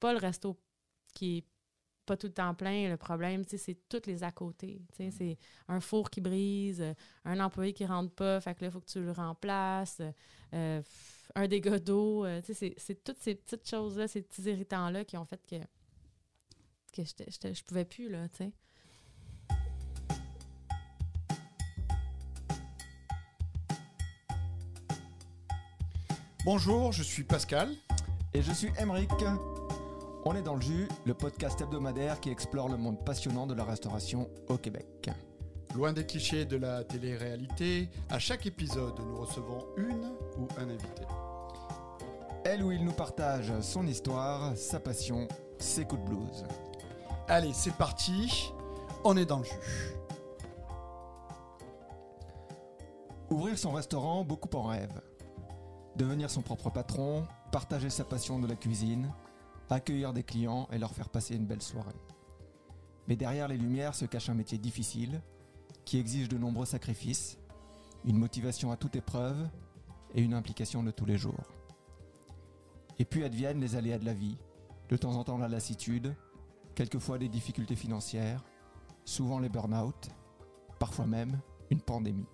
pas le resto qui est pas tout le temps plein, le problème, c'est toutes les à côté. Mm. C'est un four qui brise, un employé qui rentre pas, fait que là, il faut que tu le remplaces, euh, un dégât d'eau. Euh, c'est toutes ces petites choses-là, ces petits irritants-là qui ont fait que, que je pouvais plus, là, tu sais. Bonjour, je suis Pascal. Et je suis Emeric. On est dans le jus, le podcast hebdomadaire qui explore le monde passionnant de la restauration au Québec. Loin des clichés de la télé-réalité, à chaque épisode, nous recevons une ou un invité. Elle ou il nous partage son histoire, sa passion, ses coups de blues. Allez, c'est parti, on est dans le jus. Ouvrir son restaurant, beaucoup en rêvent. Devenir son propre patron, partager sa passion de la cuisine, accueillir des clients et leur faire passer une belle soirée. Mais derrière les lumières se cache un métier difficile, qui exige de nombreux sacrifices, une motivation à toute épreuve et une implication de tous les jours. Et puis adviennent les aléas de la vie, de temps en temps la lassitude, quelquefois des difficultés financières, souvent les burn-out, parfois même une pandémie.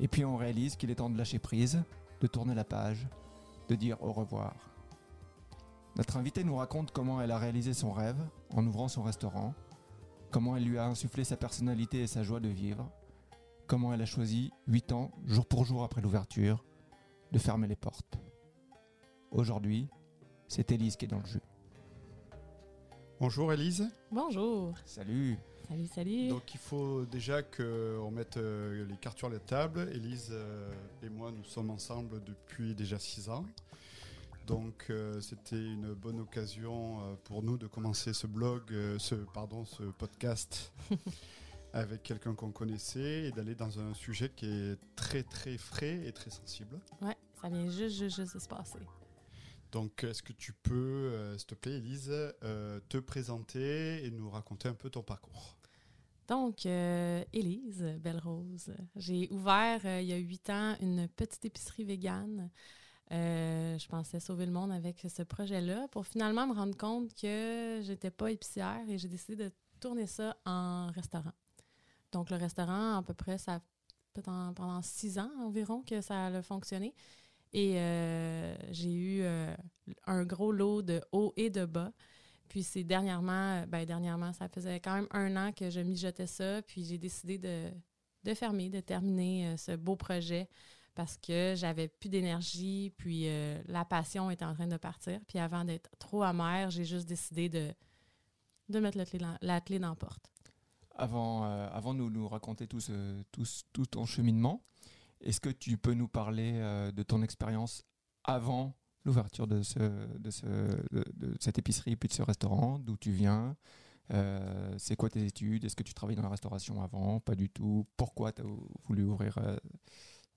Et puis on réalise qu'il est temps de lâcher prise, de tourner la page, de dire au revoir. Notre invitée nous raconte comment elle a réalisé son rêve en ouvrant son restaurant, comment elle lui a insufflé sa personnalité et sa joie de vivre, comment elle a choisi, 8 ans, jour pour jour après l'ouverture, de fermer les portes. Aujourd'hui, c'est Élise qui est dans le jeu. Bonjour Élise. Bonjour. Salut. Salut, salut. Donc il faut déjà qu'on mette euh, les cartes sur la table. Élise euh, et moi, nous sommes ensemble depuis déjà six ans. Donc euh, c'était une bonne occasion pour nous de commencer ce blog, ce, pardon, ce podcast avec quelqu'un qu'on connaissait et d'aller dans un sujet qui est très très frais et très sensible. Ouais, ça vient juste, juste, juste de se passer. Donc, est-ce que tu peux, s'il te plaît, Elise, te présenter et nous raconter un peu ton parcours? Donc, euh, Élise Belle-Rose, j'ai ouvert euh, il y a huit ans une petite épicerie végane. Euh, je pensais sauver le monde avec ce projet-là pour finalement me rendre compte que j'étais pas épicière et j'ai décidé de tourner ça en restaurant. Donc, le restaurant, à peu près, ça pendant, pendant six ans environ que ça a fonctionné. Et j'ai eu un gros lot de haut et de bas. Puis c'est dernièrement, ben dernièrement, ça faisait quand même un an que je mijotais ça, puis j'ai décidé de, fermer, de terminer euh, ce beau projet parce que j'avais plus d'énergie, puis euh, la passion était en train de partir. Puis avant d'être trop amère, j'ai juste décidé de, de mettre la clé dans la, porte. Avant, euh, avant de nous, raconter tout, ce, tout, tout ton cheminement, est-ce que tu peux nous parler de ton expérience avant l'ouverture de, ce, de, ce, de, cette épicerie puis de ce restaurant, d'où tu viens? Euh, c'est quoi tes études? Est-ce que tu travailles dans la restauration avant? Pas du tout. Pourquoi tu as voulu ouvrir euh,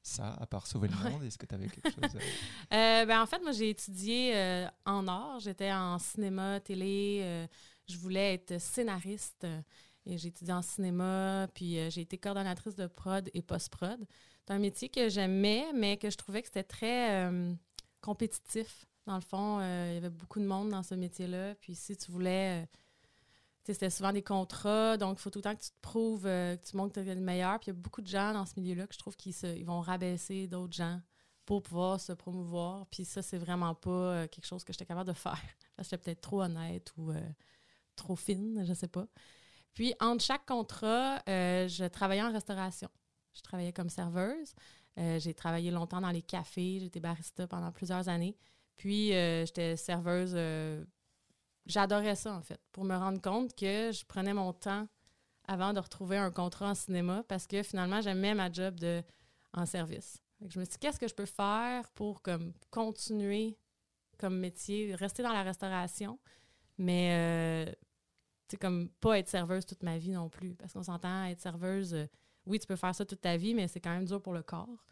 ça, à part sauver le monde Est-ce que tu avais quelque chose euh, ben, En fait, moi, j'ai étudié en art. J'étais en cinéma, télé. je voulais être scénariste. Et j'ai étudié en cinéma, puis j'ai été coordonnatrice de prod et post-prod. C'est un métier que j'aimais, mais que je trouvais que c'était très compétitif. Dans le fond, euh, il y avait beaucoup de monde dans ce métier-là. Puis si tu voulais, euh, c'était souvent des contrats, donc il faut tout le temps que tu te prouves euh, que tu montres que tu es le meilleur. Puis il y a beaucoup de gens dans ce milieu-là que je trouve qu'ils ils vont rabaisser d'autres gens pour pouvoir se promouvoir. Puis ça, c'est vraiment pas quelque chose que j'étais capable de faire. Parce que j'étais peut-être trop honnête ou trop fine, je sais pas. Puis entre chaque contrat, je travaillais en restauration. Je travaillais comme serveuse. Euh, j'ai travaillé longtemps dans les cafés. J'étais barista pendant plusieurs années. Puis, euh, j'étais serveuse. Euh, j'adorais ça, en fait, pour me rendre compte que je prenais mon temps avant de retrouver un contrat en cinéma parce que finalement, j'aimais ma job de, en service. je me suis dit, qu'est-ce que je peux faire pour comme, continuer comme métier, rester dans la restauration, mais c'est comme pas être serveuse toute ma vie non plus. Parce qu'on s'entend être serveuse oui, tu peux faire ça toute ta vie, mais c'est quand même dur pour le corps.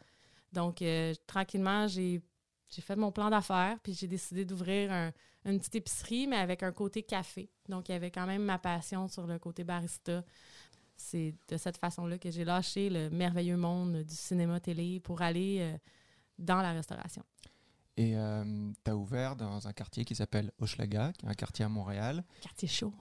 Donc, euh, tranquillement, j'ai fait mon plan d'affaires, puis j'ai décidé d'ouvrir une petite épicerie, mais avec un côté café. Donc, il y avait quand même ma passion sur le côté barista. C'est de cette façon-là que j'ai lâché le merveilleux monde du cinéma-télé pour aller euh, dans la restauration. Et tu as ouvert dans un quartier qui s'appelle Hochelaga, qui est un quartier à Montréal. Quartier chaud.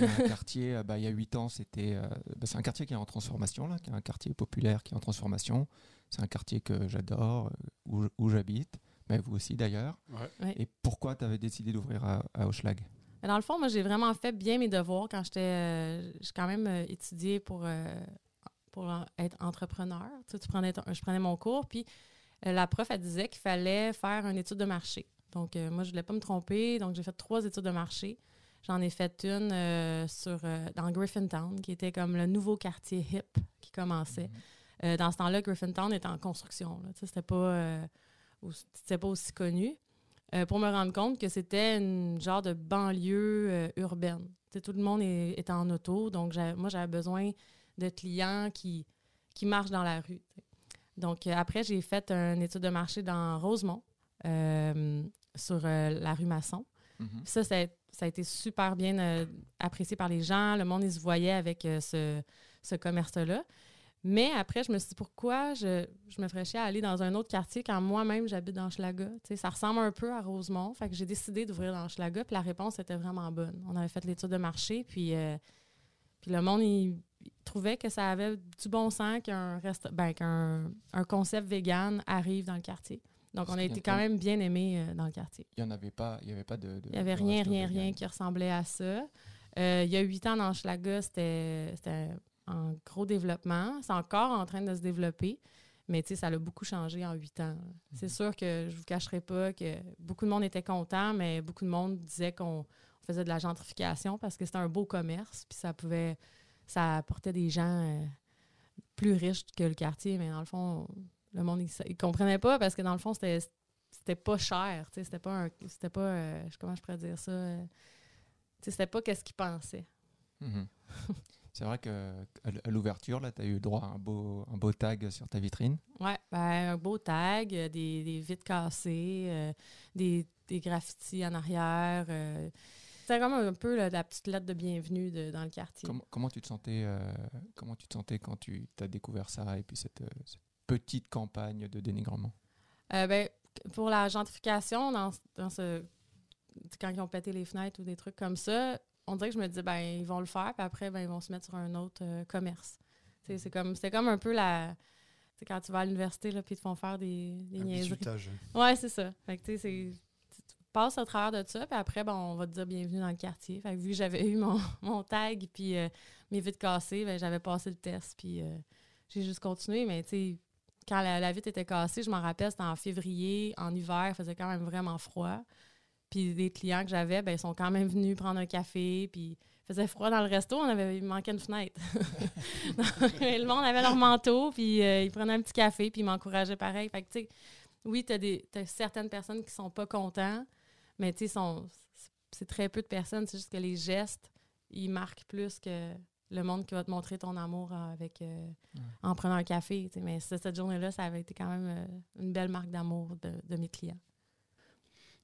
Et un quartier, euh, bah, il y a 8 ans, c'était. euh, bah, c'est un quartier qui est en transformation, là, qui est un quartier populaire qui est en transformation. C'est un quartier que j'adore, euh, où, où j'habite, mais vous aussi d'ailleurs. Ouais. Et pourquoi tu avais décidé d'ouvrir à, à Hochelag? Mais dans le fond, moi, j'ai vraiment fait bien mes devoirs quand j'étais. euh, j'ai quand même euh, étudié pour, euh, pour être entrepreneur. Tu, sais, tu prenais ton- je prenais mon cours, puis euh, la prof, elle disait qu'il fallait faire une étude de marché. Donc, euh, moi, je voulais pas me tromper. Donc, j'ai fait trois études de marché. J'en ai fait une euh, sur, euh, dans Griffintown, qui était comme le nouveau quartier hip qui commençait. Euh, dans ce temps-là, Griffintown était en construction. là. Tu sais, C'était pas, aussi- c'était pas aussi connu. Euh, pour me rendre compte que c'était une genre de banlieue euh, urbaine. Tu sais, tout le monde est, est en auto, donc moi, j'avais besoin de clients qui, qui marchent dans la rue. Donc, euh, après, j'ai fait une étude de marché dans Rosemont, sur la rue Masson. Mhm. Ça, ça a, ça a été super bien apprécié par les gens. Le monde, ils se voyait avec ce, ce commerce-là. Mais après, je me suis dit, pourquoi je, je me ferais chier à aller dans un autre quartier quand moi-même, j'habite dans Schlaga? Ça ressemble un peu à Rosemont. Fait que j'ai décidé d'ouvrir dans Schlaga, puis la réponse était vraiment bonne. On avait fait l'étude de marché, puis, euh, puis le monde, il, il trouvait que ça avait du bon sens qu'un ben, un concept vegan arrive dans le quartier. Donc, on a été quand même bien aimés euh, dans le quartier. Il n'y en avait pas, il y avait pas de. de- Il n'y avait rien, rien, vegan. rien qui ressemblait à ça. Euh, il y a huit ans, dans Schlaga, c'était en gros développement. C'est encore en train de se développer. Mais tu sais, ça a beaucoup changé en huit ans. C'est Mhm. sûr que je vous cacherai pas que beaucoup de monde était content, mais beaucoup de monde disait qu'on faisait de la gentrification parce que c'était un beau commerce, puis ça pouvait, ça apportait des gens euh, plus riches que le quartier, mais dans le fond, le monde, il, il comprenait pas parce que dans le fond, c'était c'était pas cher, tu sais, c'était pas un, c'était pas, euh, comment je pourrais dire ça, euh, tu sais, c'était pas qu'est-ce qu'ils pensaient. Mhm. C'est vrai que à l'ouverture, là, tu as eu droit à un beau, un beau tag sur ta vitrine. Ouais, ben, un beau tag, euh, des, des vitres cassées, euh, des, des graffitis en arrière. euh. C'était comme un peu là, la petite lettre de bienvenue de- dans le quartier. Comment, comment tu te sentais, euh, comment tu te sentais quand tu as découvert ça et puis cette, cette petite campagne de dénigrement? Ben, pour la gentrification, dans, dans ce, quand ils ont pété les fenêtres ou des trucs comme ça, on dirait que je me disais, ben, ils vont le faire, puis après, ben, ils vont se mettre sur un autre euh, commerce. Sais, C'est comme, comme un peu la. quand tu vas à l'université, là, puis ils te font faire des, des Un niaiseries. bisutage. Ouais, c'est ça. Fait que, tu passes au travers de ça, puis après, ben, on va te dire bienvenue dans le quartier. Fait que vu que j'avais eu mon, mon tag, puis euh, mes vitres cassées, ben, j'avais passé le test, puis euh, j'ai juste continué. Mais, tu sais, quand la, la vitre était cassée, je m'en rappelle, c'était en février, en hiver, il faisait quand même vraiment froid. Puis les clients que j'avais, ben, ils sont quand même venus prendre un café, puis il faisait froid dans le resto, on avait, il manquait une fenêtre. Le monde avait leur manteau, puis euh, ils prenaient un petit café, puis ils m'encourageaient pareil. Fait que, tu sais, oui, tu as, certaines personnes qui sont pas contents, mais tu sais, c'est très peu de personnes. C'est juste que les gestes, ils marquent plus que le monde qui va te montrer ton amour avec, euh, Ouais. en prenant un café. Mais ce- cette journée-là, ça avait été quand même euh, une belle marque d'amour de, de mes clients.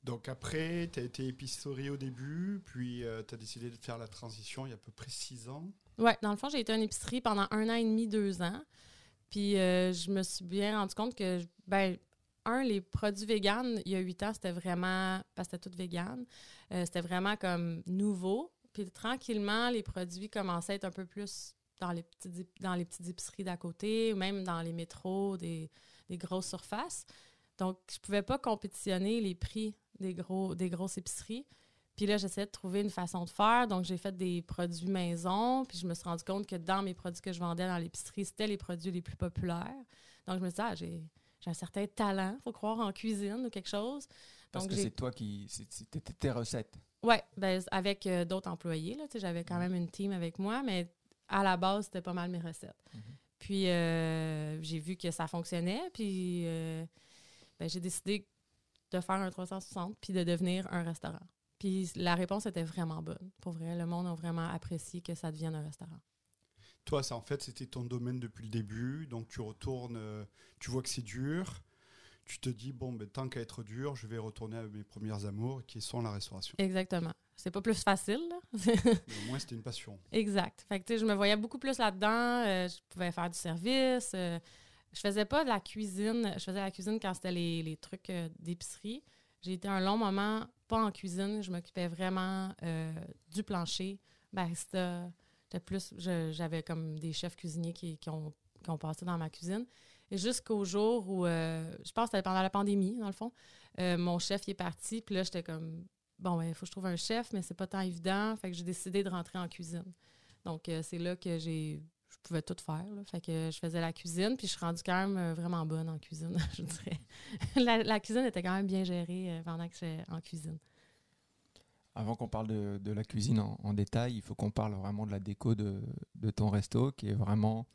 Donc après, tu as été épicerie au début, puis tu as décidé de faire la transition il y a à peu près six ans. Ouais, dans le fond, j'ai été en épicerie pendant un an et demi, deux ans. Puis euh, je me suis bien rendu compte que, ben, un, les produits véganes, il y a huit ans, c'était vraiment, parce que c'était tout vegan, euh, c'était vraiment comme nouveau. Puis tranquillement, les produits commençaient à être un peu plus dans les petites, dans les petites épiceries d'à côté, ou même dans les métros, des, des grosses surfaces. Donc, je pouvais pas compétitionner les prix des, gros, des grosses épiceries. Puis là, j'essayais de trouver une façon de faire. Donc, j'ai fait des produits maison. Puis je me suis rendu compte que dans mes produits que je vendais dans l'épicerie, c'était les produits les plus populaires. Donc, je me suis dit, ah, j'ai, j'ai un certain talent, faut croire, en cuisine ou quelque chose. Parce Donc, que j'ai- c'est toi qui. C'était tes recettes. Oui, ben, avec euh, d'autres employés. Là, j'avais quand même une team avec moi, mais à la base, c'était pas mal mes recettes. Mhm. Puis euh, j'ai vu que ça fonctionnait, puis euh, ben, j'ai décidé de faire un 360 puis de devenir un restaurant. Puis la réponse était vraiment bonne. Pour vrai, le monde a vraiment apprécié que ça devienne un restaurant. Toi, ça, en fait, c'était ton domaine depuis le début. Donc tu retournes, euh, tu vois que c'est dur. Tu te dis, bon, ben, tant qu'à être dur, je vais retourner à mes premières amours qui sont la restauration. Exactement. C'est pas plus facile, là. Mais au moins, c'était une passion. Exact. Fait que, je me voyais beaucoup plus là-dedans. Euh, je pouvais faire du service. euh, je faisais pas de la cuisine. Je faisais la cuisine quand c'était les, les trucs euh, d'épicerie. j'ai été un long moment pas en cuisine. Je m'occupais vraiment euh, du plancher, barista. Plus, j'avais comme des chefs cuisiniers qui, qui ont, qui ont passé dans ma cuisine. Jusqu'au jour où, euh, je pense que c'était pendant la pandémie, dans le fond, mon chef est parti. Puis là, j'étais comme, bon, il faut que je trouve un chef, mais c'est pas tant évident. Fait que j'ai décidé de rentrer en cuisine. Donc, c'est là que j'ai pouvais tout faire. Fait que je faisais la cuisine, puis je suis rendue quand même euh, vraiment bonne en cuisine, je dirais. la, la cuisine était quand même bien gérée euh, pendant que j'étais en cuisine. Avant qu'on parle de, de la cuisine en, en détail, il faut qu'on parle vraiment de la déco de, de ton resto qui est vraiment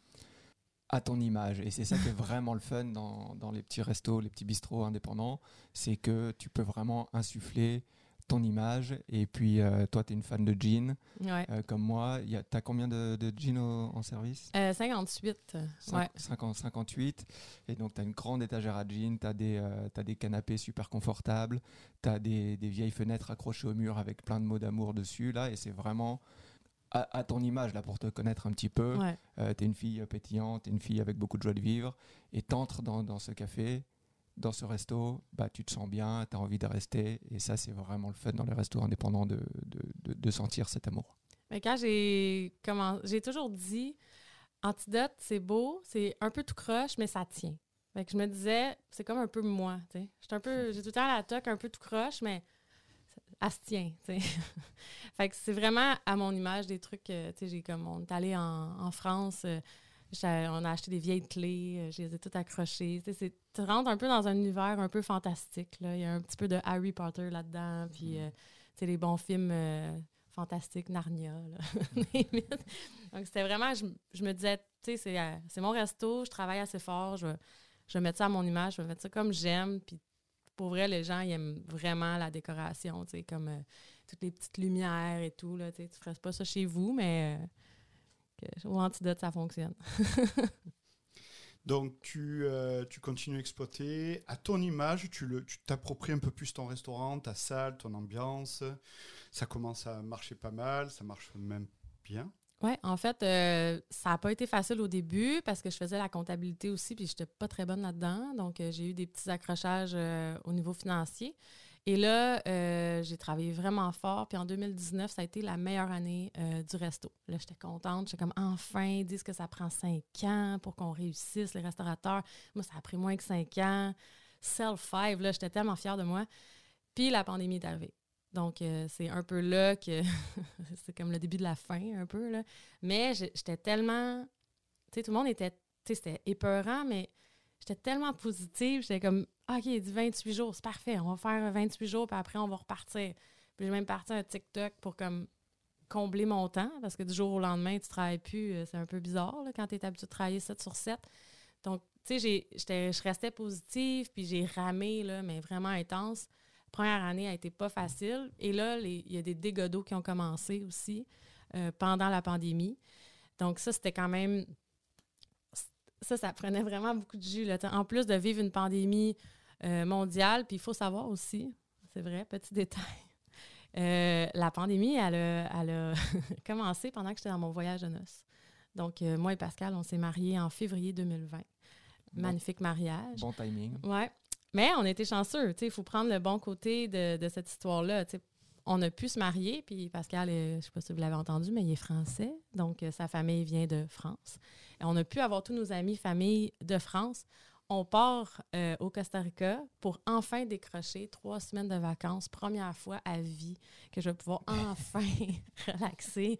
à ton image. Et c'est ça qui est vraiment le fun dans, dans les petits restos, les petits bistrots indépendants, c'est que tu peux vraiment insuffler ton image. Et puis, euh, toi, tu es une fan de jeans, Ouais. euh, comme moi. Tu as combien de, de jeans au- en service? Euh, 58. euh, ouais. 50, 58. Et donc, tu as une grande étagère à jeans, tu as, des canapés super confortables, tu as des, des vieilles fenêtres accrochées au mur avec plein de mots d'amour dessus. là Et c'est vraiment à, à ton image, là, pour te connaître un petit peu. Ouais. tu es une fille euh, pétillante, tu es une fille avec beaucoup de joie de vivre. Et tu entres dans, dans ce café, dans ce resto, bah, tu te sens bien, tu as envie de rester. Et ça, c'est vraiment le fun dans les restos indépendants de, de, de- de sentir cet amour. Mais quand j'ai commencé, j'ai toujours dit, Antidote, c'est beau, c'est un peu tout croche, mais ça tient. Fait que je me disais, c'est comme un peu moi, tu sais. J'étais un peu, j'ai tout le temps la toque un peu tout croche, mais elle se tient, tu sais. fait que c'est vraiment à mon image des trucs, tu sais, j'ai comme, on est allé en, en France, euh, on a acheté des vieilles clés, euh, je les ai toutes accrochées. Tu sais, tu rentres un peu dans un univers un peu fantastique, là. Il y a un petit peu de Harry Potter là-dedans, puis, euh, tu sais, les bons films euh, fantastiques, Narnia, là. Donc, c'était vraiment, je, je me disais, tu sais, c'est, euh, c'est mon resto, je travaille assez fort, je vais, je vais mettre ça à mon image, je vais mettre ça comme j'aime, puis pour vrai, les gens, ils aiment vraiment la décoration, tu sais, comme euh, toutes les petites lumières et tout, là, tu sais, tu ferais pas ça chez vous, mais euh, que- au antidote, ça fonctionne. Donc, tu, euh, tu continues à exploiter. À ton image, tu le- tu t'appropries un peu plus ton restaurant, ta salle, ton ambiance. Ça commence à marcher pas mal, ça marche même bien. Oui, en fait, euh, ça n'a pas été facile au début parce que je faisais la comptabilité aussi, puis je n'étais pas très bonne là-dedans. Donc, euh, j'ai eu des petits accrochages au niveau financier. Et là, euh, j'ai travaillé vraiment fort. Puis en 2019, ça a été la meilleure année euh, du resto. Là, j'étais contente. J'étais comme, enfin, ils disent que ça prend cinq ans pour qu'on réussisse, les restaurateurs. Moi, ça a pris moins que cinq ans. Self-five, là, j'étais tellement fière de moi. Puis la pandémie est arrivée. Donc, euh, c'est un peu là que c'est comme le début de la fin, un peu. Là. Mais j'étais tellement. Tu sais, tout le monde était. Tu sais, c'était épeurant, mais j'étais tellement positive. J'étais comme, OK, dit 28 jours, c'est parfait. On va faire 28 jours, puis après, on va repartir. Puis j'ai même parti un TikTok pour comme combler mon temps, parce que du jour au lendemain, tu travailles plus. euh, C'est un peu bizarre quand tu es habitué de travailler 7 sur 7. Donc, tu sais, je restais positive, puis j'ai ramé, là, mais vraiment intense première année a été pas facile. Et là, il y a des dégâts d'eau qui ont commencé aussi euh, pendant la pandémie. Donc ça, c'était quand même... Ça, ça prenait vraiment beaucoup de jus. Là. En plus de vivre une pandémie euh, mondiale, puis il faut savoir aussi, c'est vrai, petit détail, euh, la pandémie, elle a, elle a commencé pendant que j'étais dans mon voyage de noces. Donc, euh, moi et Pascal, on s'est mariés en février 2020. Magnifique mariage. Bon timing. Ouais. Mais on était chanceux. Il faut prendre le bon côté de, de cette histoire-là. On a pu se marier, puis Pascal, euh, je ne sais pas si vous l'avez entendu, mais il est français. Donc, euh, sa famille vient de France. Et on a pu avoir tous nos amis, famille de France. On part euh, au Costa Rica pour enfin décrocher trois semaines de vacances, première fois à vie que je vais pouvoir enfin relaxer.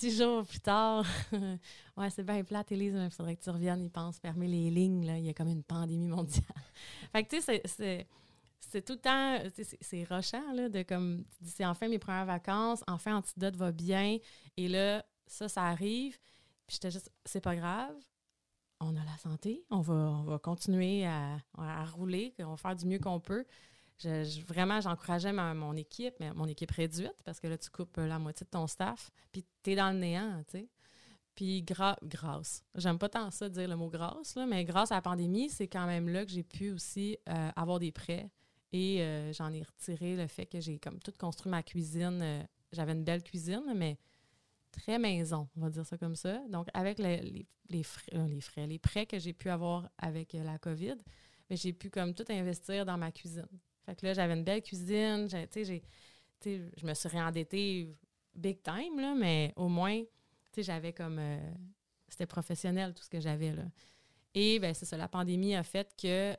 Dix jours plus tard, ouais, c'est bien plate, Élise, mais il faudrait que tu reviennes, ils pensent fermer les lignes, là. il y a comme une pandémie mondiale. fait que, tu sais, c'est- c'est- tout le temps, c'est rochant, là, de comme, tu dis, c'est enfin mes premières vacances, enfin Antidote va bien, et là, ça, ça arrive, puis j'étais juste, c'est pas grave, on a la santé, on va, on va continuer à, à rouler, on va faire du mieux qu'on peut. Je- vraiment, j'encourageais mon équipe, mais mon équipe réduite, parce que là, tu coupes la moitié de ton staff, puis tu es dans le néant, tu sais. Puis gra- grâce, j'aime pas tant ça dire le mot grâce, là, mais grâce à la pandémie, c'est quand même là que j'ai pu aussi euh, avoir des prêts. Et euh, j'en ai retiré le fait que j'ai comme tout construit ma cuisine. euh, J'avais une belle cuisine, mais très maison, on va dire ça comme ça. Donc, avec les, les, frais, euh, les frais, les prêts que j'ai pu avoir avec la COVID, mais j'ai pu comme tout investir dans ma cuisine. Fait que là, j'avais une belle cuisine. Tu sais, je me suis réendettée big time, là, mais au moins, tu sais, j'avais comme... c'était professionnel, tout ce que j'avais, là. Et, ben c'est ça, la pandémie a fait que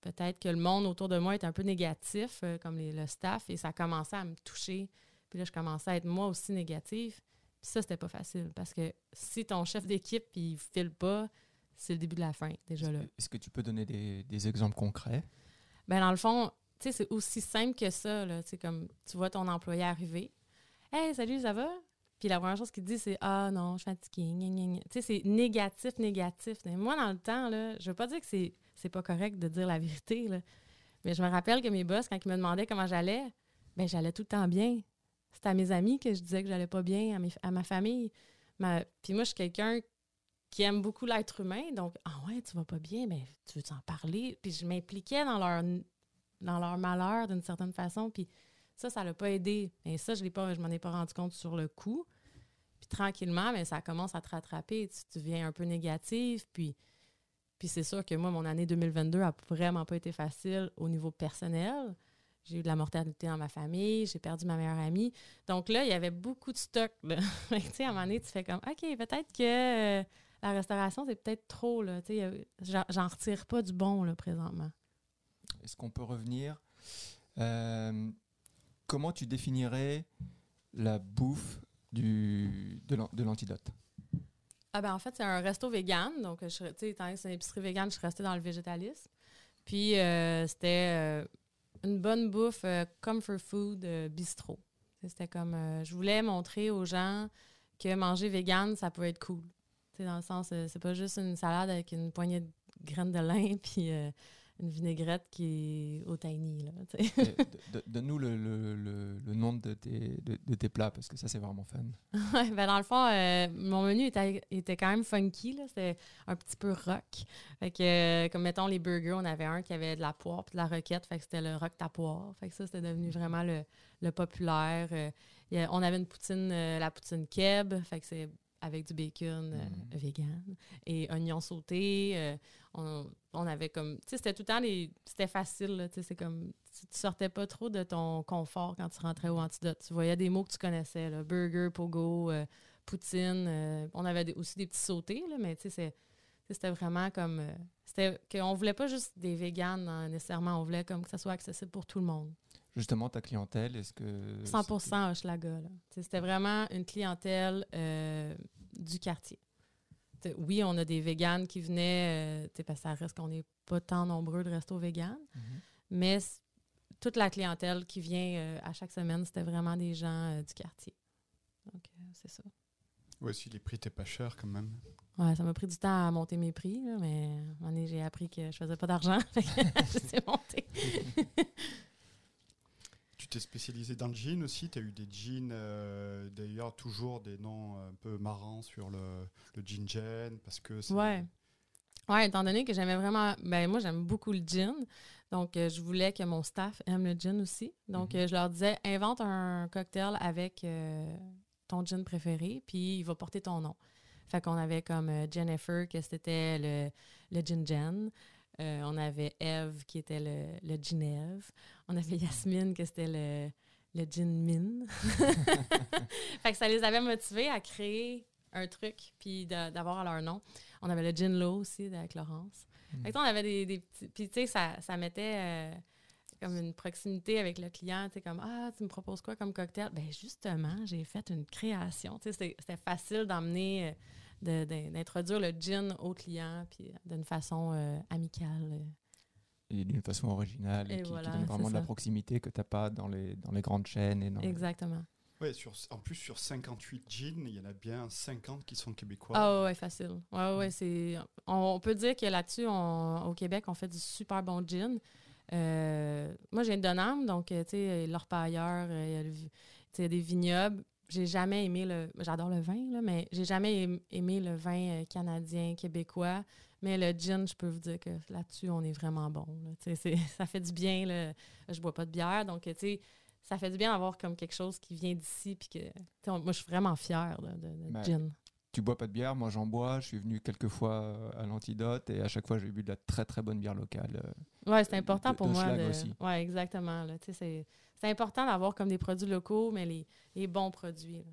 peut-être que le monde autour de moi était un peu négatif, euh, comme les- le staff, et ça a commencé à me toucher. Puis là, je commençais à être moi aussi négative. Puis ça, c'était pas facile, parce que si ton chef d'équipe, il file pas, c'est le début de la fin, déjà là. Est-ce que tu peux donner des, des exemples concrets? Ben dans le fond, tu sais, c'est aussi simple que ça. Là. Tu comme tu vois ton employé arriver. Hey, salut, ça va? Puis la première chose qu'il dit, c'est Ah non, je suis fatiguée. Tu sais, c'est négatif, négatif. Mais moi, dans le temps, là, je veux pas dire que c'est, c'est pas correct de dire la vérité, là. mais je me rappelle que mes boss, quand ils me demandaient comment j'allais, ben j'allais tout le temps bien. C'était à mes amis que je disais que j'allais pas bien, à, mes- à ma famille. Ma- Puis moi, je suis quelqu'un qui aime beaucoup l'être humain. Donc, ah ouais, tu vas pas bien, mais tu veux t'en parler? Puis je m'impliquais dans leur, dans leur malheur d'une certaine façon. Puis ça, ça l'a pas aidé. Mais ça, je l'ai pas, je m'en ai pas rendu compte sur le coup. Puis tranquillement, mais ça commence à te rattraper. Tu, tu deviens un peu négatif. Puis, puis c'est sûr que moi, mon année 2022 a vraiment pas été facile au niveau personnel. J'ai eu de la mortalité dans ma famille, j'ai perdu ma meilleure amie. Donc là, il y avait beaucoup de stock. tu sais, à un moment donné, tu fais comme, OK, peut-être que euh, la restauration, c'est peut-être trop. Tu euh, j'en- retire pas du bon là, présentement. Est-ce qu'on peut revenir euh, Comment tu définirais la bouffe du, de l'antidote? Ah ben en fait, c'est un resto vegan. Donc, tu sais, étant que c'est une épicerie vegan, je suis restée dans le végétalisme. Puis, euh, c'était euh, une bonne bouffe, euh, comfort food, bistrot. C'était comme, je voulais montrer aux gens que manger vegan, ça peut être cool. Tu sais, dans le sens, c'est pas juste une salade avec une poignée de graines de lin puis une vinaigrette qui est au tiny, là, Donne-nous le, le- le- le nom de tes, de, de tes plats, parce que ça, c'est vraiment fun. Ouais, ben dans le fond, euh, mon menu était, était quand même funky. C'était un petit peu rock. Fait que, euh, comme mettons les burgers, on avait un qui avait de la poire puis de la roquette. Fait que c'était le rock ta poire. Fait que ça, c'était devenu vraiment le, le populaire. Euh, a- on avait une poutine, euh, la poutine keb. Fait que c'est avec du bacon euh, Mhm. vegan et oignons sautés. euh, on, on avait comme... Tu sais, c'était tout le temps des... C'était facile, là, tu sais, c'est comme... Tu, tu sortais pas trop de ton confort quand tu rentrais au antidote. Tu voyais des mots que tu connaissais, là, burger, pogo, euh, poutine. on avait des- aussi des petits sautés, là, mais tu sais, c'était vraiment comme... c'était qu'on voulait pas juste des véganes hein, nécessairement, on voulait comme que ça soit accessible pour tout le monde. Justement, ta clientèle, est-ce que... 100 Hochelaga. C'était vraiment une clientèle euh, du quartier. Oui, on a des véganes qui venaient, euh, parce que ça reste qu'on n'est pas tant nombreux de restos véganes, Mhm. mais toute la clientèle qui vient euh, à chaque semaine, c'était vraiment des gens euh, du quartier. Donc, euh, c'est ça. Ouais, si les prix étaient pas chers quand même. Ouais, ça m'a pris du temps à monter mes prix, là, mais à un moment donné, j'ai appris que je faisais pas d'argent. fait que je les ai montés. Tu t'es spécialisé dans le jean aussi. Tu as eu des jeans, euh, d'ailleurs, toujours des noms un peu marrants sur le, le jean gen, parce que c'est- Ouais. Ouais, étant donné que j'aimais vraiment. Ben, moi, j'aime beaucoup le gin. Donc, euh, je voulais que mon staff aime le gin aussi. Donc, Mhm. euh, je leur disais invente un cocktail avec euh, ton gin préféré, puis il va porter ton nom. Fait qu'on avait comme Jennifer, que c'était le, le gin Jen. Euh, on avait Eve, qui était le, le gin Eve. On avait Yasmine, que c'était le, le gin Min. fait que ça les avait motivés à créer un truc, puis d'avoir leur nom. On avait le gin Low aussi avec Laurence. Fait que on avait des, des petits. Puis, tu sais, ça, ça mettait euh, comme une proximité avec le client. Tu sais, comme Ah, tu me proposes quoi comme cocktail? Ben justement, j'ai fait une création. Tu sais, c'était- facile d'emmener, euh, d'introduire le gin au client, puis d'une façon euh, amicale. euh. Et d'une façon originale, et, qui, qui voilà, donne vraiment de la proximité que tu n'as pas dans les, dans les grandes chaînes. Et dans Exactement. Ouais, sur, en plus, sur 58 jeans, il y en a bien 50 qui sont québécois. Ah ouais, facile. Ouais, ouais, c'est. On, on peut dire que là-dessus, au Québec, on fait du super bon gin. Euh, moi, j'ai une Donham, donc tu sais, l'orpailleur, il y a le vi- tu sais, il y a des vignobles. J'ai jamais aimé le. J'adore le vin, là, mais j'ai jamais aim- aimé le vin euh, canadien, québécois. Mais le gin, je peux vous dire que là-dessus, on est vraiment bon. là. C'est- ça fait du bien. Là. Je bois pas de bière, donc tu sais, ça fait du bien d'avoir comme quelque chose qui vient d'ici. Puis que, on- moi, je suis vraiment fière là, de, de Ben, gin. tu bois pas de bière, moi j'en bois. Je suis venu quelques fois euh, à l'antidote et à chaque fois j'ai bu de la très très bonne bière locale. Ouais, c'est important de- pour de moi. schlag de- aussi. Ouais, exactement. là. Tu sais, C'est c'est important d'avoir comme des produits locaux, mais les, les bons produits.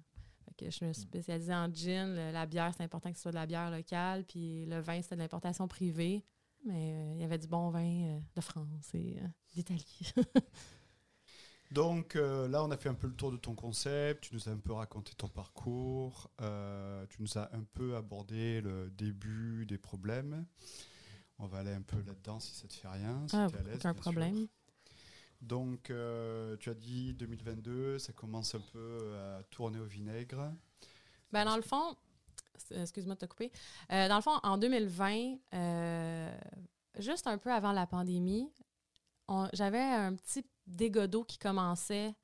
que je me suis spécialisée en gin. Le- la bière, c'est important que ce soit de la bière locale. Puis le vin, c'était de l'importation privée. Mais euh, il y avait du bon vin euh, de France et euh, d'Italie. Donc euh, là, on a fait un peu le tour de ton concept, tu nous as un peu raconté ton parcours, euh, tu nous as un peu abordé le début des problèmes. On va aller un peu là-dedans si ça te fait rien. si Ah, t'es à l'aise, aucun problème. sûr. Donc, euh, tu as dit 2022, ça commence un peu à tourner au vinaigre. Ben, dans le fond, excuse-moi de te couper. Euh, dans le fond, en 2020, euh, juste un peu avant la pandémie, j'avais un petit dégât d'eau qui commençait,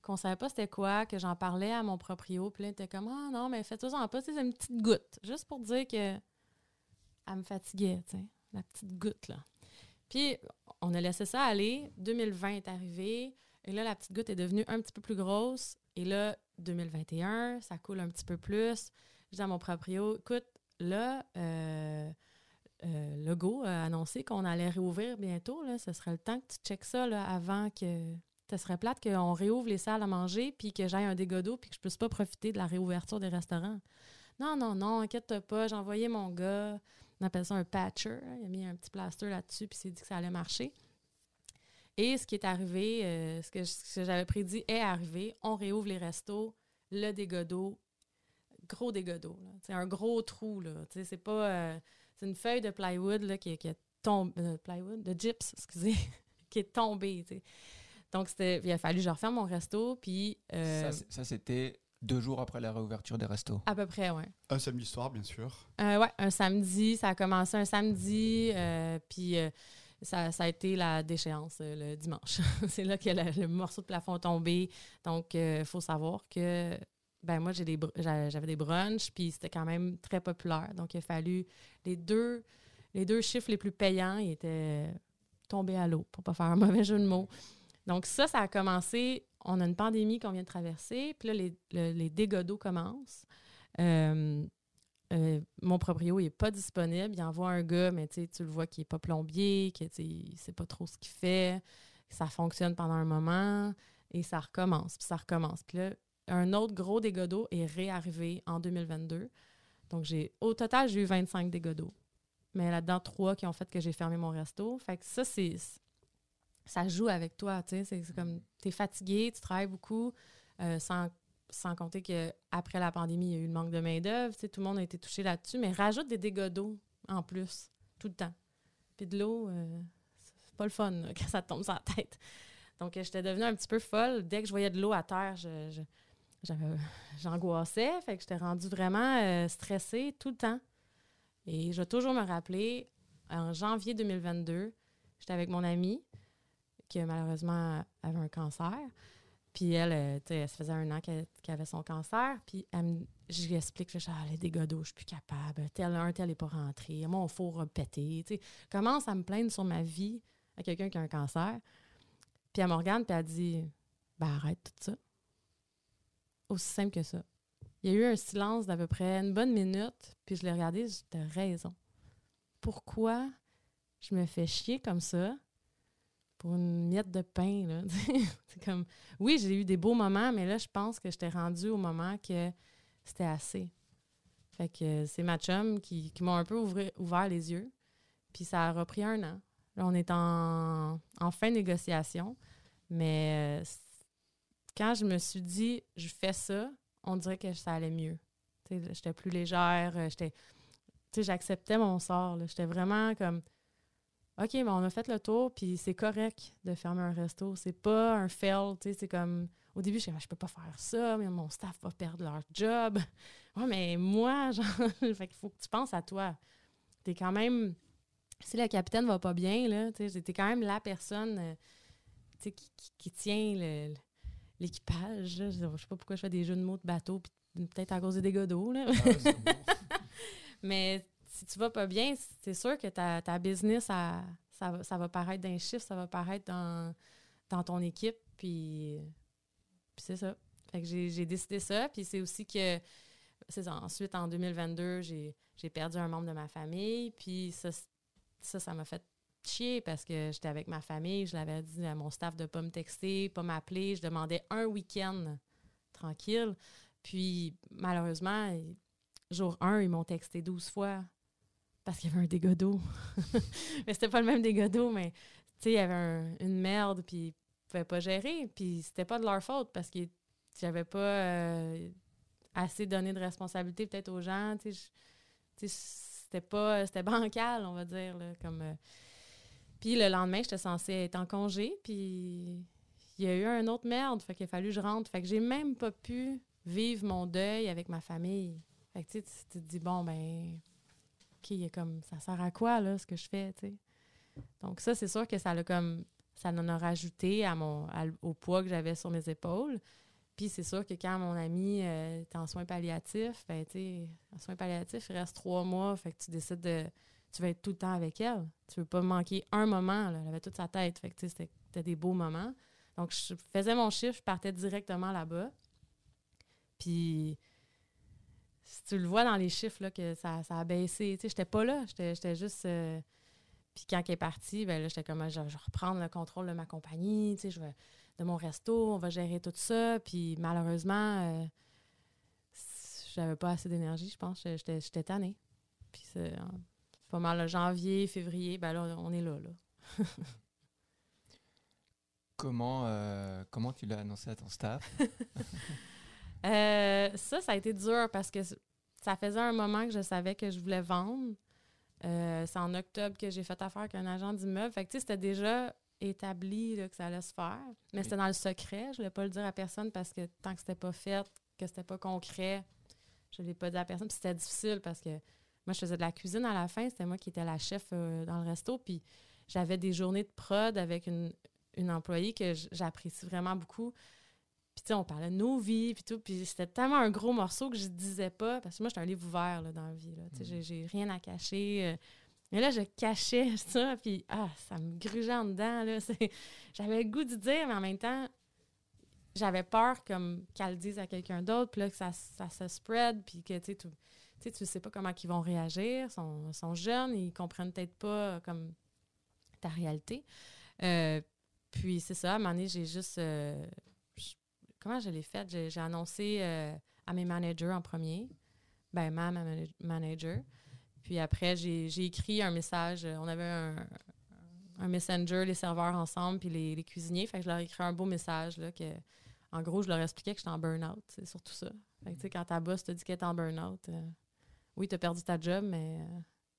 qu'on savait pas c'était quoi, que j'en parlais à mon proprio. Puis là, il était comme Ah non, mais fais-toi-en pas, c'est une petite goutte. Juste pour dire que elle me fatiguait, tu sais, la petite goutte, là. Puis, on a laissé ça aller. 2020 est arrivé. Et là, la petite goutte est devenue un petit peu plus grosse. Et là, 2021, ça coule un petit peu plus. Je dis à mon proprio, écoute, là, euh, euh, Legault a annoncé qu'on allait réouvrir bientôt. Là. Ce serait le temps que tu checkes ça là, avant que. Ce serait plate qu'on réouvre les salles à manger puis que j'aille un dégât d'eau puis que je puisse pas profiter de la réouverture des restaurants. Non, non, non, inquiète pas. J'ai envoyé mon gars, on appelle ça un patcher. hein. Il a mis un petit plaster là-dessus puis s'est dit que ça allait marcher. Et ce qui est arrivé, euh, ce que, j'avais prédit est arrivé. On réouvre les restos, le dégât gros dégât. C'est un gros trou. là. C'est pas. euh, c'est une feuille de plywood là, qui, qui est tombée. De plywood, de gyps, excusez, qui est tombée. Donc, il a fallu que je referme mon resto, puis. euh, ça, c'était deux jours après la réouverture des restos. à peu près, ouais. Un samedi soir, bien sûr. Euh, ouais, un samedi. Ça a commencé un samedi, euh, puis euh, ça, ça a été la déchéance euh, le dimanche. c'est là que la- le morceau de plafond est tombé. Donc, il faut savoir que ben moi, j'ai des j'avais des brunchs, puis c'était quand même très populaire. Donc, il a fallu les deux, les deux chiffres les plus payants, ils étaient tombés à l'eau, pour pas faire un mauvais jeu de mots. Donc, ça, ça a commencé. On a une pandémie qu'on vient de traverser, puis là, les, le- dégâts d'eau commencent. Euh, euh, mon proprio il est pas disponible. Il envoie un gars, mais tu le vois qu'il est pas plombier, sais, il sait pas trop ce qu'il fait. Ça fonctionne pendant un moment et ça recommence, puis ça recommence. Puis là, un autre gros dégât d'eau est réarrivé en 2022. Donc, j'ai au total, j'ai eu 25 dégâts d'eau. Mais là-dedans, trois qui ont fait que j'ai fermé mon resto. Fait que ça, c'est. Ça joue avec toi, tu sais. C'est comme. Tu es fatigué, tu travailles beaucoup, euh, sans sans compter qu'après la pandémie, il y a eu le manque de main-d'œuvre. tu sais, Tout le monde a été touché là-dessus, mais rajoute des dégâts d'eau en plus, tout le temps. Puis de l'eau, euh, c'est pas le fun quand ça te tombe sur la tête. Donc, euh, j'étais devenue un petit peu folle. Dès que je voyais de l'eau à terre, j'angoissais. Fait que j'étais rendue vraiment stressée tout le temps. Et je vais toujours me rappeler, en janvier 2022, j'étais avec mon amie qui malheureusement avait un cancer. Puis elle, euh, tu sais, ça faisait un an qu'elle avait son cancer. Puis elle je lui explique, là, ah, les dégâts d'eau, je suis plus capable. Tel un, tel n'est pas rentré. Mon four a pété. Tu sais, commence à me plaindre sur ma vie à quelqu'un qui a un cancer. Puis elle me puis elle dit, ben arrête tout ça. Aussi simple que ça. Il y a eu un silence d'à peu près une bonne minute, puis je l'ai regardé, t'as raison. Pourquoi je me fais chier comme ça pour une miette de pain, là? C'est comme, oui, j'ai eu des beaux moments, mais là, je pense que j'étais rendue au moment que c'était assez. Fait que c'est ma chum qui, m'a un peu ouvert les yeux. Puis ça a repris un an. Là, on est en, fin de négociation. Mais euh, quand je me suis dit, je fais ça, on dirait que ça allait mieux. J'étais plus légère. euh, J'étais, j'acceptais mon sort. J'étais vraiment comme, OK, mais on a fait le tour, puis c'est correct de fermer un resto. C'est pas un fail. tu sais, C'est comme, au début, je disais, je peux pas faire ça, mais mon staff va perdre leur job. Ouais, mais moi, genre, fait qu'il faut que tu penses à toi. T'es quand même, si le capitaine va pas bien, là, tu sais, t'es quand même la personne euh, tu sais, qui, qui- qui tient le- l'équipage. là. Je sais pas pourquoi je fais des jeux de mots de bateau, puis peut-être à cause des dégâts d'eau. là. Mais si tu vas pas bien, c'est sûr que ta, ta business, ça, ça, va, ça va paraître dans les chiffres, ça va paraître dans, dans ton équipe, puis, c'est ça. Fait que j'ai décidé ça, puis c'est aussi que c'est. Ensuite, en 2022, j'ai perdu un membre de ma famille. Puis ça, ça, ça m'a fait chier parce que j'étais avec ma famille. Je l'avais dit à mon staff de pas me texter, pas m'appeler. Je demandais un week-end tranquille. Puis malheureusement, jour 1, ils m'ont texté 12 fois parce qu'il y avait un dégât d'eau. mais c'était pas le même dégât d'eau, mais tu sais, il y avait un- une merde, puis ils pouvaient pas gérer. Puis c'était pas de leur faute parce que j'avais pas euh, assez donné de responsabilité peut-être aux gens. Tu sais, c'était pas c'était bancal, on va dire. Là, comme, euh. Puis le lendemain, j'étais censée être en congé, puis il y a eu un autre merde, fait qu'il a fallu que je rentre. Fait que j'ai même pas pu vivre mon deuil avec ma famille. Fait que tu sais, tu te dis, bon, ben, Comme, ça sert à quoi, là, ce que je fais? Donc ça, c'est sûr que ça l'a comme, ça en a rajouté à mon, au poids que j'avais sur mes épaules. Puis c'est sûr que quand mon ami euh, est en soins palliatifs, ben, en soins palliatifs, il reste trois mois, fait que tu décides de, tu vas être tout le temps avec elle. Tu veux pas manquer un moment, là. Elle avait toute sa tête, fait que c'était des beaux moments. Donc, je faisais mon chiffre, je partais directement là-bas. Puis, si tu le vois dans les chiffres, là, que ça, ça a baissé. Tu sais, j'étais pas là. J'étais juste. euh, Puis, quand elle est partie, ben là, j'étais comme, je, je vais reprendre le contrôle de ma compagnie, tu sais, je vais, de mon resto, on va gérer tout ça. Puis, malheureusement, euh, j'avais pas assez d'énergie, je pense. J'étais j'étais tannée. Puis, c'est euh, pas mal, là, janvier, février, ben là, on est là, là. Comment, euh, comment tu l'as annoncé à ton staff? Euh, ça, ça a été dur parce que ça faisait un moment que je savais que je voulais vendre. Euh, c'est en octobre que j'ai fait affaire avec un agent d'immeuble. Fait que, tu sais, c'était déjà établi là, que ça allait se faire. Mais Oui. c'était dans le secret. Je voulais pas le dire à personne parce que tant que c'était pas fait, que c'était pas concret, je l'ai pas dit à personne. Puis c'était difficile parce que moi, je faisais de la cuisine à la fin. C'était moi qui étais la chef euh, dans le resto. Puis j'avais des journées de prod avec une, une employée que j'apprécie vraiment beaucoup. Puis, tu sais, on parlait de nos vies, puis tout. Puis, c'était tellement un gros morceau que je disais pas. Parce que moi, j'étais un livre ouvert, là, dans la vie. Là. Tu sais, Mhm. j'ai- rien à cacher. euh. Mais là, je cachais ça, puis ah, ça me grugeait en dedans, là. C'est- J'avais le goût de dire, mais en même temps, j'avais peur comme qu'elle le dise à quelqu'un d'autre, puis là, que ça, ça se spread, puis que, tu sais, tu sais, tu sais pas comment ils vont réagir. Ils sont, sont jeunes, ils comprennent peut-être pas, euh, comme, ta réalité. Euh, puis, c'est ça, à un moment donné, j'ai juste... euh, comment je l'ai fait? J'ai annoncé euh, à mes managers en premier. Ben, ma ma mana- manager. Puis après, j'ai écrit un message. euh, On avait un, un messenger, les serveurs ensemble, puis les, les cuisiniers. Fait que je leur ai écrit un beau message, là, que, en gros, je leur expliquais que j'étais en burn-out. C'est surtout ça. Fait que, tu sais, quand ta boss te dit qu'elle est en burn-out, euh, oui, tu as perdu ta job, mais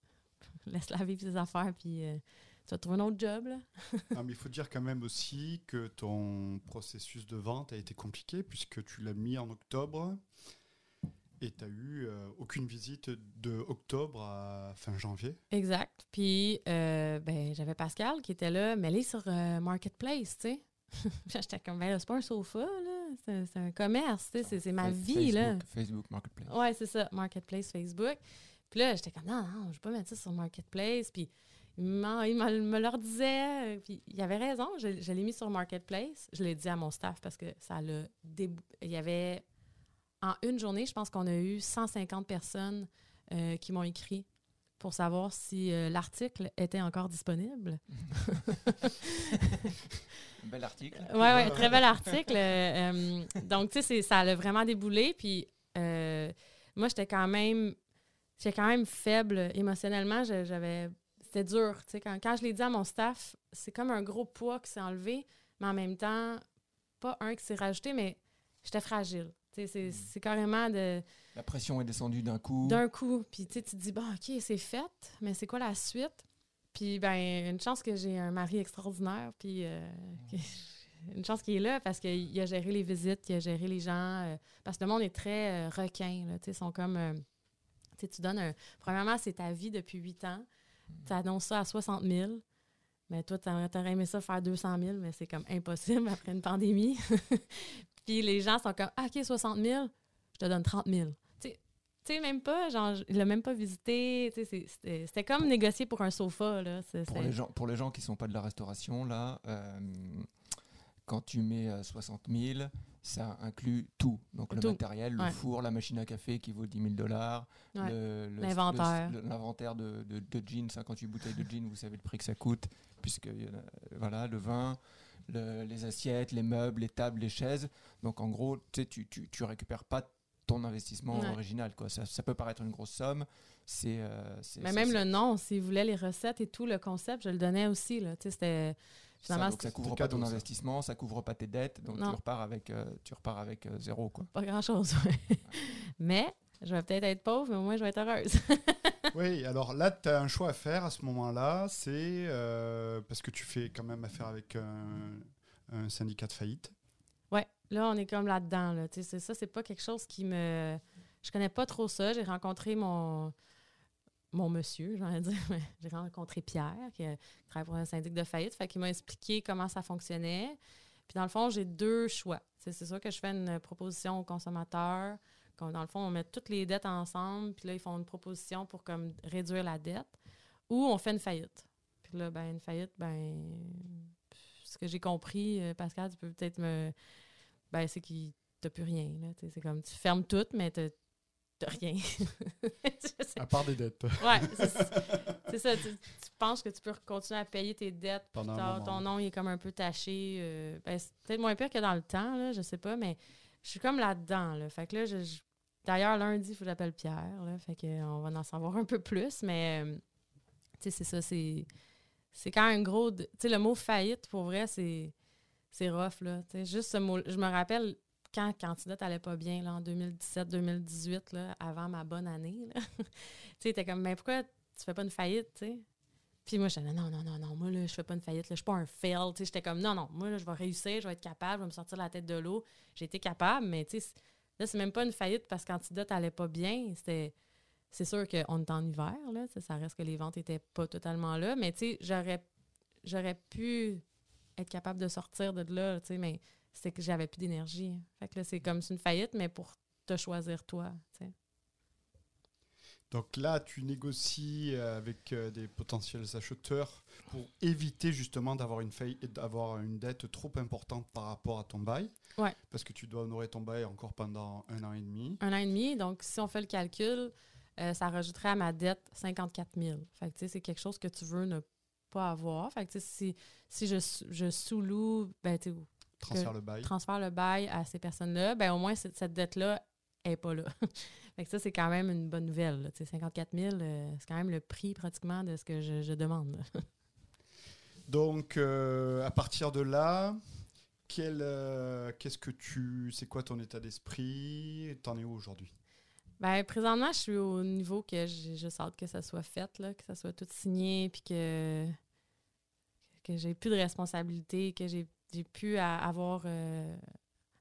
laisse-la vivre ses affaires, puis tu vas trouver un autre job, là. Ah, mais il faut dire quand même aussi que ton processus de vente a été compliqué puisque tu l'as mis en octobre et tu n'as eu euh, aucune visite de octobre à fin janvier. Exact. Puis, euh, ben, j'avais Pascal qui était là, mais là, sur euh, Marketplace, tu sais. J'étais comme, ben là, c'est pas un sofa, là. C'est c'est un commerce, tu sais. C'est- C'est ma vie, là. Facebook, Facebook Marketplace. Ouais, c'est ça, Marketplace Facebook. Puis là, j'étais comme, non, non, je vais pas mettre ça sur Marketplace. Puis il, me leur disait. Puis il avait raison, je, je l'ai mis sur Marketplace. Je l'ai dit à mon staff parce que ça l'a débou... Il y avait, en une journée, je pense qu'on a eu 150 personnes euh, qui m'ont écrit pour savoir si euh, l'article était encore disponible. Bel article. Oui, ouais, très bel article. Euh, euh, donc, tu sais, ça a vraiment déboulé. Puis, euh, moi, j'étais quand même, j'étais quand même faible émotionnellement. J'avais, c'était dur. Quand, quand je l'ai dit à mon staff, c'est comme un gros poids qui s'est enlevé, mais en même temps, pas un qui s'est rajouté, mais j'étais fragile. Tu sais, c'est, c'est carrément de, La pression est descendue d'un coup. d'un coup. Puis, tu te dis, bon, OK, c'est fait, mais c'est quoi la suite? Puis, ben, une chance que j'ai un mari extraordinaire, puis euh, que- une chance qu'il est là parce qu'il a géré les visites, il a géré les gens. euh, parce que le monde est très euh, requin, là, tu sais, ils sont comme... euh, tu donnes un... Premièrement, c'est ta vie depuis 8 ans. Tu annonces ça à 60 000. Mais toi, t'aurais t'aurais aimé ça faire 200 000, mais c'est comme impossible après une pandémie. Puis les gens sont comme, ah, OK, 60 000, je te donne 30 000. Tu sais- tu même pas, genre, il l'a même pas visité. Tu C'était comme négocier pour un sofa, là. Pour les, gens, pour les gens qui ne sont pas de la restauration, là, euh, quand tu mets euh, 60 000, ça inclut tout. Donc le Tout. matériel, le Ouais. four, la machine à café qui vaut 10 000 dollars, Ouais. le- le- L'inventaire. le- de, de, de gin, 58 bouteilles de gin, vous savez le prix que ça coûte, puisque a- voilà, le vin, le- les assiettes, les meubles, les tables, les chaises. Donc en gros, tu tu, tu, récupères pas ton investissement Ouais. original. Quoi. Ça, ça peut paraître une grosse somme. C'est, euh, Mais même le nom, s'ils voulaient les recettes et tout, le concept, je le donnais aussi. Là. Tu C'était ça, finalement donc ça couvre pas ton ça. investissement, ça couvre pas tes dettes, donc tu repars avec, euh, tu repars avec euh, zéro. Quoi. pas grand-chose. ouais. mais je vais peut-être être pauvre, mais au moins je vais être heureuse. Oui, alors là, tu as un choix à faire à ce moment-là. C'est euh, parce que tu fais quand même affaire avec un, un syndicat de faillite. ouais, là, on est comme là-dedans. Là. C'est ça, c'est pas quelque chose qui me. Je connais pas trop ça. J'ai rencontré mon mon monsieur, j'allais dire. J'ai rencontré Pierre, qui, euh, qui travaille pour un syndic de faillite. Fait m'a expliqué comment ça fonctionnait. Puis dans le fond, j'ai deux choix. Tu C'est sûr que je fais une proposition aux consommateurs. Comme dans le fond, on met toutes les dettes ensemble, puis là, ils font une proposition pour comme réduire la dette. Ou on fait une faillite. Puis là, ben, une faillite, ben, ce que j'ai compris, euh, Pascal, tu peux peut-être me. Ben, c'est qu'il t'as plus rien. Tu c'est comme tu fermes tout, mais t'as t'as rien. À part des dettes. Ouais, c'est ça. Tu, tu penses que tu peux continuer à payer tes dettes. Pendant un ton- nom il est comme un peu taché. euh, ben, c'est peut-être moins pire que dans le temps, là, je sais pas, mais je suis comme là-dedans. Là. Fait que là, je, je- d'ailleurs, lundi, il faut que j'appelle Pierre. Là, fait que, euh, on va en savoir un peu plus, mais euh, tu sais, c'est ça, c'est. C'est quand même gros. Tu sais, le mot faillite, pour vrai, c'est. C'est rough, là. Juste ce mot. Je me rappelle quand Candidate allait pas bien, là, en 2017-2018, là, avant ma bonne année, tu sais, t'es comme, mais pourquoi tu fais pas une faillite, tu sais? Puis moi, j'étais, non, non, non, non, moi, là, je fais pas une faillite, là, je suis pas un fail, tu sais. J'étais comme, non, non, moi, là, je vais réussir, je vais être capable, je vais me sortir la tête de l'eau. J'ai été capable, mais tu sais, là, c'est même pas une faillite parce qu'Antidote allait pas bien. C'était. C'est sûr qu'on est en hiver, là, ça reste que les ventes étaient pas totalement là, mais tu sais, j'aurais, j'aurais pu être capable de sortir de là, tu sais, mais c'est que j'avais plus d'énergie. Fait que là, c'est comme une faillite, mais pour te choisir toi. Donc là, tu négocies euh, avec euh, des potentiels acheteurs pour éviter justement d'avoir une, faillite- d'avoir une dette trop importante par rapport à ton bail. Ouais. Parce que tu dois honorer ton bail encore pendant un an et demi. un an et demi. Donc, si on fait le calcul, euh, ça rajouterait à ma dette 54 000. Fait que, c'est quelque chose que tu veux ne pas avoir. Fait que, si, si je, je sous-loue, ben, Transfère le bail. transfère le bail à ces personnes-là, ben, au moins, cette, cette dette-là n'est pas là. fait que ça, c'est quand même une bonne nouvelle. là. Tu sais, 54 000, euh, c'est quand même le prix pratiquement de ce que je, je demande. Donc, euh, à partir de là, quel, euh, qu'est-ce que tu, c'est quoi ton état d'esprit? T'en es où aujourd'hui? Ben, présentement, je suis au niveau que j'ai juste hâte que ça soit fait, là, que ça soit tout signé, puis que, que j'ai plus de responsabilité, que j'ai j'ai pu à- avoir euh,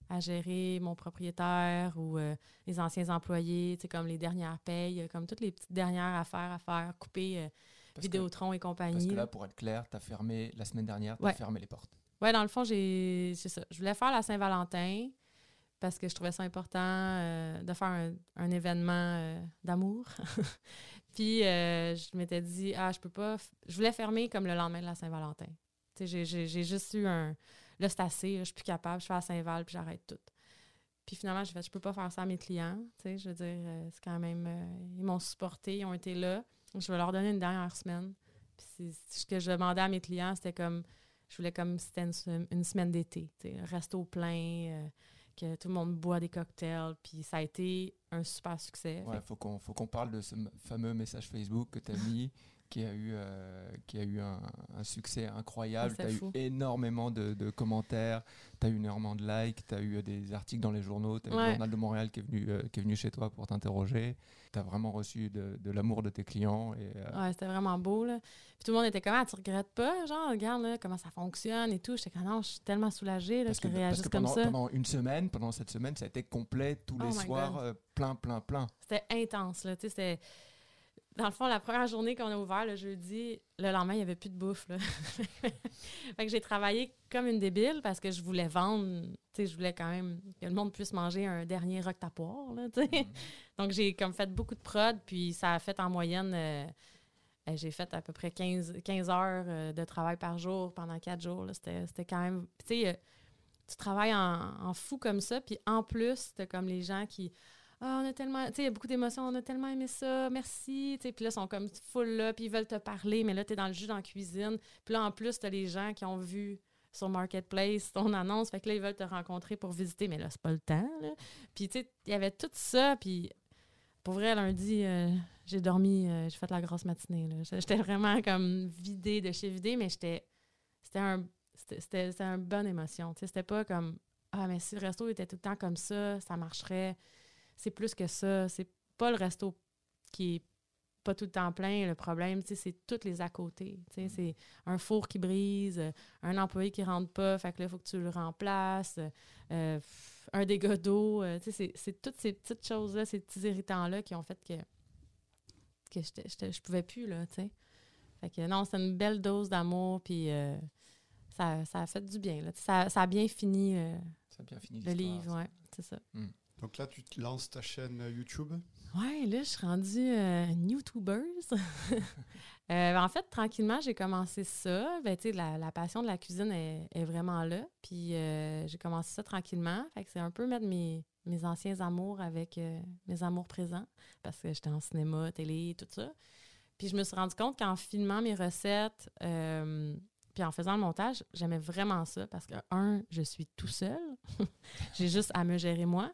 à gérer mon propriétaire ou euh, les anciens employés, comme les dernières payes, comme toutes les petites dernières affaires à faire, couper euh, Parce que- Vidéotron et Parce compagnie. que là. pour être clair, tu as fermé la semaine dernière, tu Ouais. fermé les portes. Ouais, dans le fond, j'ai c'est ça. Je voulais faire la Saint-Valentin parce que je trouvais ça important euh, de faire un, un événement euh, d'amour. Puis euh, je m'étais dit ah, je peux pas je voulais fermer comme le lendemain de la Saint-Valentin. J'ai j'ai juste eu un là c'est assez, je suis plus capable, je fais la Saint-Val puis j'arrête tout. Puis finalement, j'ai fait je peux pas faire ça à mes clients, tu sais, je veux dire euh, c'est quand même euh, ils m'ont supporté, ils ont été là. Je vais leur donner une dernière semaine. Puis ce que je demandais à mes clients, c'était comme je voulais comme si c'était une, sem- une semaine d'été, tu sais, resto plein, euh, que tout le monde boit des cocktails, puis ça a été un super succès. Ouais, Fait faut qu'on faut qu'on parle de ce fameux message Facebook que tu as mis, qui a eu, euh, qui a eu un, un succès incroyable. Tu C'était as eu énormément de, de commentaires, tu as eu énormément de likes, tu as eu des articles dans les journaux, tu as eu le Journal de Montréal qui est venu, euh, qui est venu chez toi pour t'interroger. Tu as vraiment reçu de, de l'amour de tes clients. Et, euh, Ouais, c'était vraiment beau, là. Puis tout le monde était comme, ah, tu regrettes pas? Genre, regarde, là, comment ça fonctionne et tout. J'étais comme, non, je suis tellement soulagée, là, parce que, parce que comme ça. pendant une semaine, pendant cette semaine, ça a été complet tous Oh les soirs, plein, plein, plein. C'était intense, là. Tu sais, c'était... Dans le fond, la première journée qu'on a ouvert, le jeudi, le lendemain, il n'y avait plus de bouffe, là. fait que j'ai travaillé comme une débile parce que je voulais vendre, tu sais, je voulais quand même que le monde puisse manger un dernier rock tapoire, là, tu sais. Donc, j'ai comme fait beaucoup de prod, puis ça a fait en moyenne... euh, euh, j'ai fait à peu près 15, 15 heures euh, de travail par jour pendant quatre jours. là. C'était c'était quand même... Tu sais, euh, tu travailles en, en fou comme ça, puis en plus, t'as comme les gens qui. Ah, on a tellement. Tu sais, il y a beaucoup d'émotions, on a tellement aimé ça, merci. Tu sais, puis là, ils sont comme full là, puis ils veulent te parler, mais là, t'es dans le jus dans la cuisine. Puis là, en plus, t'as les gens qui ont vu sur Marketplace ton annonce, fait que là, ils veulent te rencontrer pour visiter, mais là, c'est pas le temps. Puis, tu sais, il y avait tout ça, puis pour vrai, lundi, euh, j'ai dormi, euh, j'ai fait la grosse matinée. J'étais vraiment comme vidée de chez vidée, mais j'étais. C'était un. C'était une bonne émotion. Tu c'était pas comme Ah, mais si le resto était tout le temps comme ça, ça marcherait. C'est plus que ça. C'est pas le resto qui est pas tout le temps plein. Le problème, c'est toutes les à côté. Sais, c'est un four qui brise, euh, un employé qui rentre pas, fait que là, il faut que tu le remplaces, euh, un dégât d'eau. euh, c'est- toutes ces petites choses-là, ces petits irritants-là qui ont fait que, que je pouvais plus, là. Fait que non, c'est une belle dose d'amour, puis euh, ça, ça a fait du bien, là. Ça, ça a bien fini, euh, Ça a bien fini le livre, ouais, c'est ça. Donc là, tu lances ta chaîne euh, YouTube? Ouais, là, je suis rendue euh, YouTubeuse. Euh, en fait, tranquillement, j'ai commencé ça. Ben, la, la passion de la cuisine est, vraiment là. Puis euh, j'ai commencé ça tranquillement. Fait que c'est un peu mettre mes, anciens amours avec mes amours présents. Parce que j'étais en cinéma, télé, tout ça. Puis je me suis rendu compte qu'en filmant mes recettes, puis en faisant le montage, j'aimais vraiment ça. Parce que, un, je suis tout seul. j'ai juste à me gérer moi.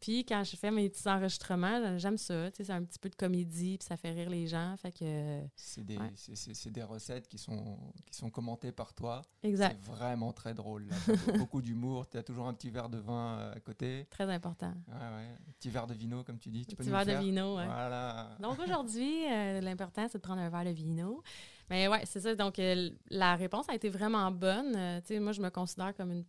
Puis quand je fais mes petits enregistrements, j'aime ça. Tu sais, c'est un petit peu de comédie, puis ça fait rire les gens. Fait que. C'est des, Ouais. c'est- c'est- c'est des recettes qui sont, qui sont commentées par toi. Exact. C'est vraiment très drôle. là. Beaucoup d'humour. Tu as toujours un petit verre de vin euh, à côté. Très important. Ouais, ouais. Un petit verre de vino, comme tu dis. Tu Un peux petit nous verre de vino, ouais. Voilà. Donc aujourd'hui, euh, l'important, c'est de prendre un verre de vino. Mais ouais, c'est ça. Donc euh, la réponse a été vraiment bonne. Euh, tu sais, moi, je me considère comme une,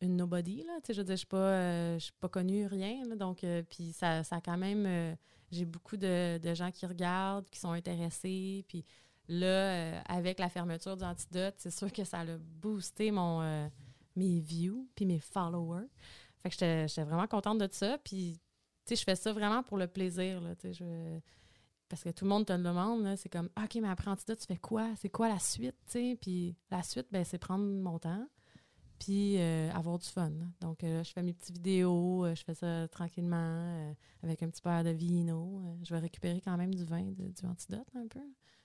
une nobody. Là. Tu sais, je veux je suis pas, euh, pas connue, rien. là. donc, euh, puis ça, ça quand même. euh, j'ai beaucoup de, de gens qui regardent, qui sont intéressés. Puis là, avec la fermeture du antidote, c'est sûr que ça a boosté mon, mes views puis mes followers. Fait que j'étais vraiment contente de ça. Puis, tu sais, je fais ça vraiment pour le plaisir. Là, tu sais, parce que tout le monde te le demande. C'est comme, OK, mais après antidote, tu fais quoi? C'est quoi la suite? tu sais? Puis la suite, ben, c'est prendre mon temps puis euh, avoir du fun. Donc, euh, je fais mes petites vidéos, euh, je fais ça tranquillement euh, avec un petit verre de vino. Euh, je vais récupérer quand même du vin, de- du antidote un peu,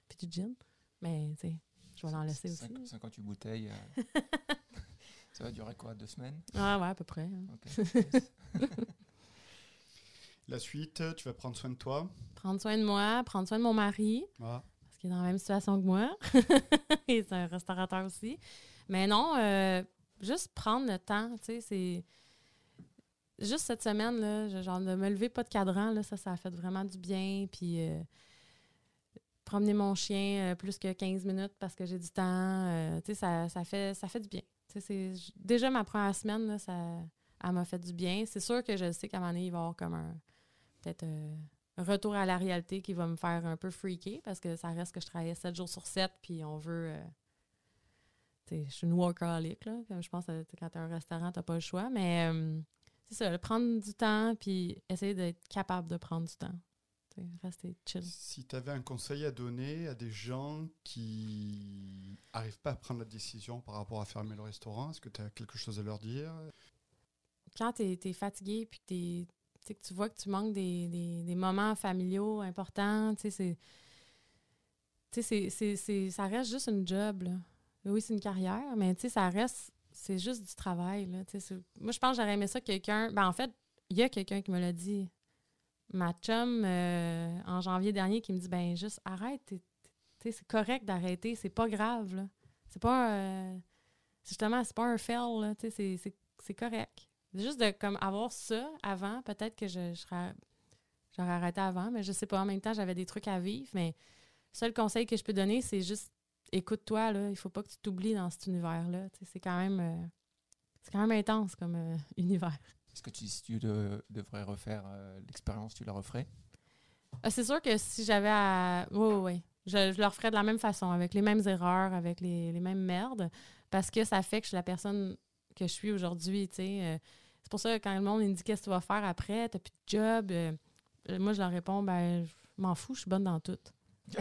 puis du gin. Mais, tu sais, je vais l'en laisser aussi. Cinq- 58 bouteilles. euh, ça va durer quoi Deux semaines? Ah ouais, à peu près. hein. La suite, tu vas prendre soin de toi? Prendre soin de moi, prendre soin de mon mari. Voilà. parce qu'il est dans la même situation que moi. Et c'est un restaurateur aussi. Mais non, euh, juste prendre le temps, tu sais, c'est... Juste cette semaine, là, genre de me lever pas de cadran, là, ça, ça a fait vraiment du bien. Puis euh, promener mon chien euh, plus que 15 minutes parce que j'ai du temps, euh, tu sais, ça, ça, fait, ça fait du bien. C'est- déjà, ma première semaine, là, ça, elle m'a fait du bien. C'est sûr que je sais qu'à un moment donné, il va y avoir comme un... Peut-être... euh, retour à la réalité qui va me faire un peu freaker parce que ça reste que je travaillais 7 jours sur 7 puis on veut. Je suis une workaholic, là. Comme je pense que quand tu as un restaurant, tu pas le choix. Mais euh, c'est ça, prendre du temps puis essayer d'être capable de prendre du temps. Rester chill. Si tu avais un conseil à donner à des gens qui n'arrivent pas à prendre la décision par rapport à fermer le restaurant, est-ce que tu as quelque chose à leur dire? Quand tu es, fatigué puis que, que tu vois que tu manques des, des- des moments familiaux importants, tu sais, c'est. Tu sais, c'est- c'est- c'est- ça reste juste une job, là. Oui, c'est une carrière, mais tu sais, ça reste. C'est juste du travail, moi, je pense que j'aurais aimé ça que quelqu'un. Ben, en fait, il y a quelqu'un qui me l'a dit. Ma chum, euh, en janvier dernier, qui me dit ben, juste arrête. c'est correct d'arrêter. C'est pas grave. C'est pas. euh, justement, c'est pas un fail, c'est- correct. Juste de comme avoir ça avant, peut-être que je, j'aurais arrêté avant, mais je sais pas. En même temps, j'avais des trucs à vivre, mais le seul conseil que je peux donner, c'est juste écoute-toi, là. Il faut pas que tu t'oublies dans cet univers-là. C'est quand même euh, c'est quand même intense comme euh, univers. Est-ce que tu, si tu de- devrais refaire euh, l'expérience, tu la referais? Ah, c'est sûr que si j'avais à. Oui, oui, oui. Je, je le referais de la même façon, avec les mêmes erreurs, avec les, les mêmes merdes, parce que ça fait que je suis la personne que je suis aujourd'hui, c'est pour ça que quand le monde me dit qu'est-ce que tu vas faire après, t'as plus de job, moi je leur réponds, ben, je m'en fous, je suis bonne dans tout.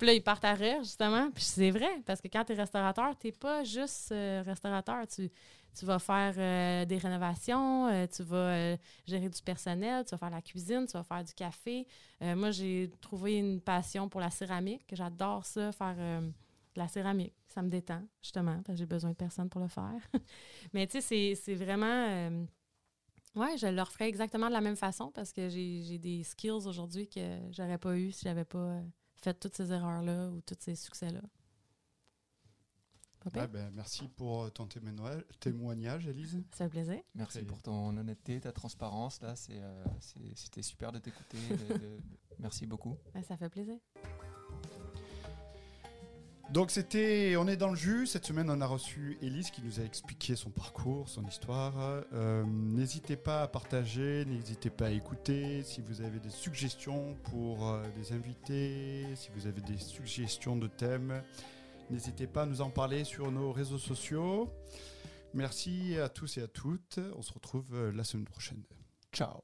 puis là, ils partent à rire, justement. Puis c'est vrai, parce que quand tu es restaurateur, tu pas juste euh, restaurateur. Tu tu vas faire euh, des rénovations, euh, tu vas gérer du personnel, tu vas faire la cuisine, tu vas faire du café. Moi, j'ai trouvé une passion pour la céramique. J'adore ça, faire de la céramique. Ça me détend, justement, parce que j'ai besoin de personne pour le faire. Mais tu sais, c'est- vraiment... ouais, je le referais exactement de la même façon parce que j'ai des skills aujourd'hui que j'aurais pas eu si j'avais pas fait toutes ces erreurs-là ou tous ces succès-là. Ouais, ben, merci pour euh, ton témoignage, Élise. Ça fait plaisir. Merci pour ton honnêteté, ta transparence. Là, c'est, euh, c'est- c'était super de t'écouter. de- de- Merci beaucoup. Ben, ça fait plaisir. Donc c'était, on est dans le jus. Cette semaine, on a reçu Élise qui nous a expliqué son parcours, son histoire. Euh, n'hésitez pas à partager, n'hésitez pas à écouter. Si vous avez des suggestions pour euh, des invités, si vous avez des suggestions de thèmes, n'hésitez pas à nous en parler sur nos réseaux sociaux. Merci à tous et à toutes. On se retrouve euh, la semaine prochaine. Ciao.